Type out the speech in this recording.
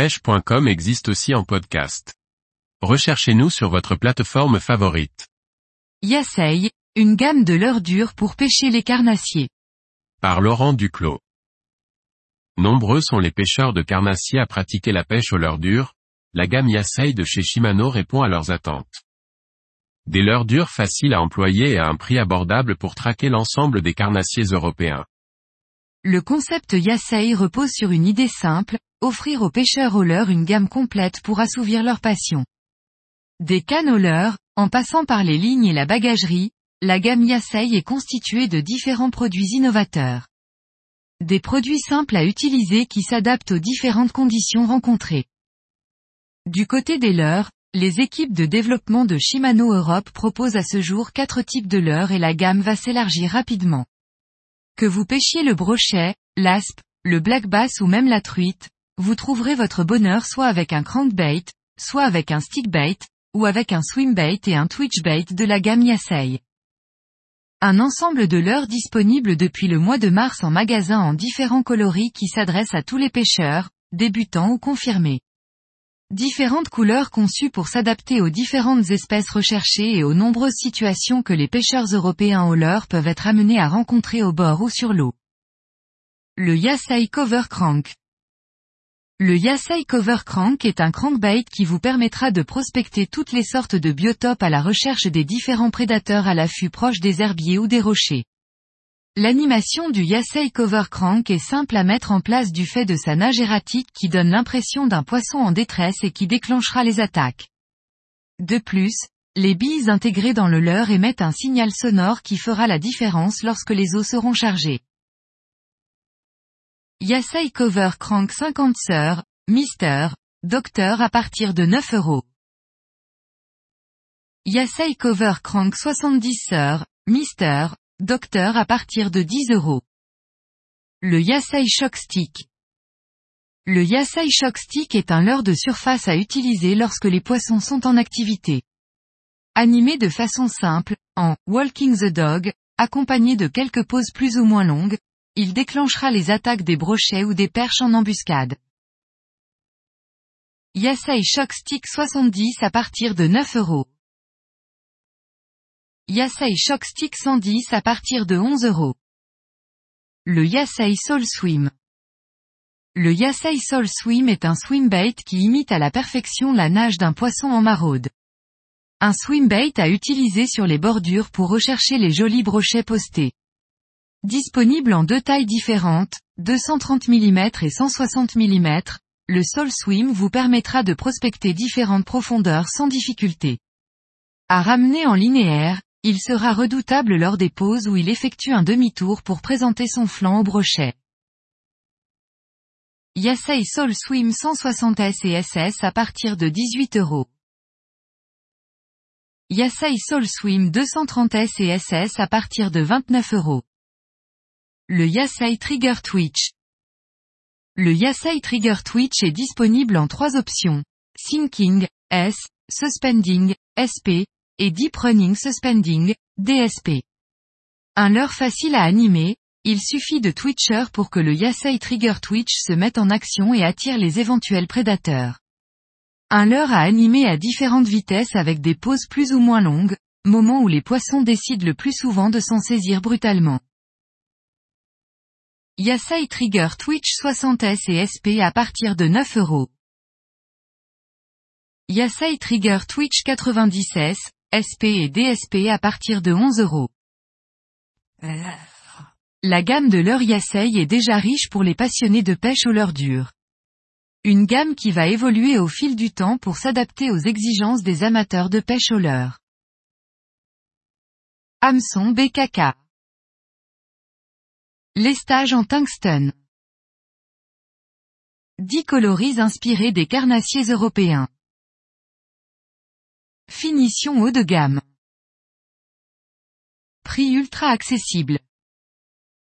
pêche.com existe aussi en podcast. Recherchez-nous sur votre plateforme favorite. Yasei, une gamme de leurres dures pour pêcher les carnassiers. Par Laurent Duclos. Nombreux sont les pêcheurs de carnassiers à pratiquer la pêche au leurre dures, la gamme Yasei de chez Shimano répond à leurs attentes. Des leurres dures faciles à employer et à un prix abordable pour traquer l'ensemble des carnassiers européens. Le concept Yasei repose sur une idée simple, offrir aux pêcheurs au leurre une gamme complète pour assouvir leur passion. Des cannes au leurre, en passant par les lignes et la bagagerie, la gamme Yasei est constituée de différents produits innovateurs. Des produits simples à utiliser qui s'adaptent aux différentes conditions rencontrées. Du côté des leurres, les équipes de développement de Shimano Europe proposent à ce jour quatre types de leurres et la gamme va s'élargir rapidement. Que vous pêchiez le brochet, l'aspe, le black bass ou même la truite, vous trouverez votre bonheur soit avec un crankbait, soit avec un stickbait, ou avec un swimbait et un twitchbait de la gamme Yasei. Un ensemble de leurres disponibles depuis le mois de mars en magasin en différents coloris qui s'adressent à tous les pêcheurs, débutants ou confirmés. Différentes couleurs conçues pour s'adapter aux différentes espèces recherchées et aux nombreuses situations que les pêcheurs européens au leurre peuvent être amenés à rencontrer au bord ou sur l'eau. Le Yasei Cover Crank. Le Yasei Cover Crank est un crankbait qui vous permettra de prospecter toutes les sortes de biotopes à la recherche des différents prédateurs à l'affût proche des herbiers ou des rochers. L'animation du Yasei Cover Crank est simple à mettre en place du fait de sa nage erratique qui donne l'impression d'un poisson en détresse et qui déclenchera les attaques. De plus, les billes intégrées dans le leurre émettent un signal sonore qui fera la différence lorsque les eaux seront chargées. Yasei Cover Crank 50 sœurs, Mister, Docteur à partir de 9 euros. Yasei Cover Crank 70 sœurs, Mister, Docteur à partir de 10 euros. Le Yasei Shock Stick. Le Yasei Shock Stick est un leurre de surface à utiliser lorsque les poissons sont en activité. Animé de façon simple, en Walking the Dog, accompagné de quelques pauses plus ou moins longues, il déclenchera les attaques des brochets ou des perches en embuscade. Yasei Shock Stick 70 à partir de 9 euros. Yasei Shock Stick 110 à partir de 11 euros. Le Yasei Soul Swim. Le Yasei Soul Swim est un swimbait qui imite à la perfection la nage d'un poisson en maraude. Un swimbait à utiliser sur les bordures pour rechercher les jolis brochets postés. Disponible en deux tailles différentes, 230 mm et 160 mm, le Soul Swim vous permettra de prospecter différentes profondeurs sans difficulté. À ramener en linéaire, il sera redoutable lors des pauses où il effectue un demi-tour pour présenter son flanc au brochet. Yasei Soul Swim 160S et SS à partir de 18 euros. Yasei Soul Swim 230S et SS à partir de 29 euros. Le Yasei Trigger Twitch. Le Yasei Trigger Twitch est disponible en trois options. Sinking, S, Suspending, SP, et Deep Running Suspending, DSP. Un leurre facile à animer, il suffit de Twitcher pour que le Yasei Trigger Twitch se mette en action et attire les éventuels prédateurs. Un leurre à animer à différentes vitesses avec des pauses plus ou moins longues, moment où les poissons décident le plus souvent de s'en saisir brutalement. Yasei Trigger Twitch 60S et SP à partir de 9 euros. Yasei Trigger Twitch 90S, SP et DSP à partir de 11 euros. La gamme de leur Yasei est déjà riche pour les passionnés de pêche au leurre dur. Une gamme qui va évoluer au fil du temps pour s'adapter aux exigences des amateurs de pêche au leurre. Hameçon BKK. Lestage en tungstène. 10 coloris inspirés des carnassiers européens. Finition haut de gamme. Prix ultra accessible.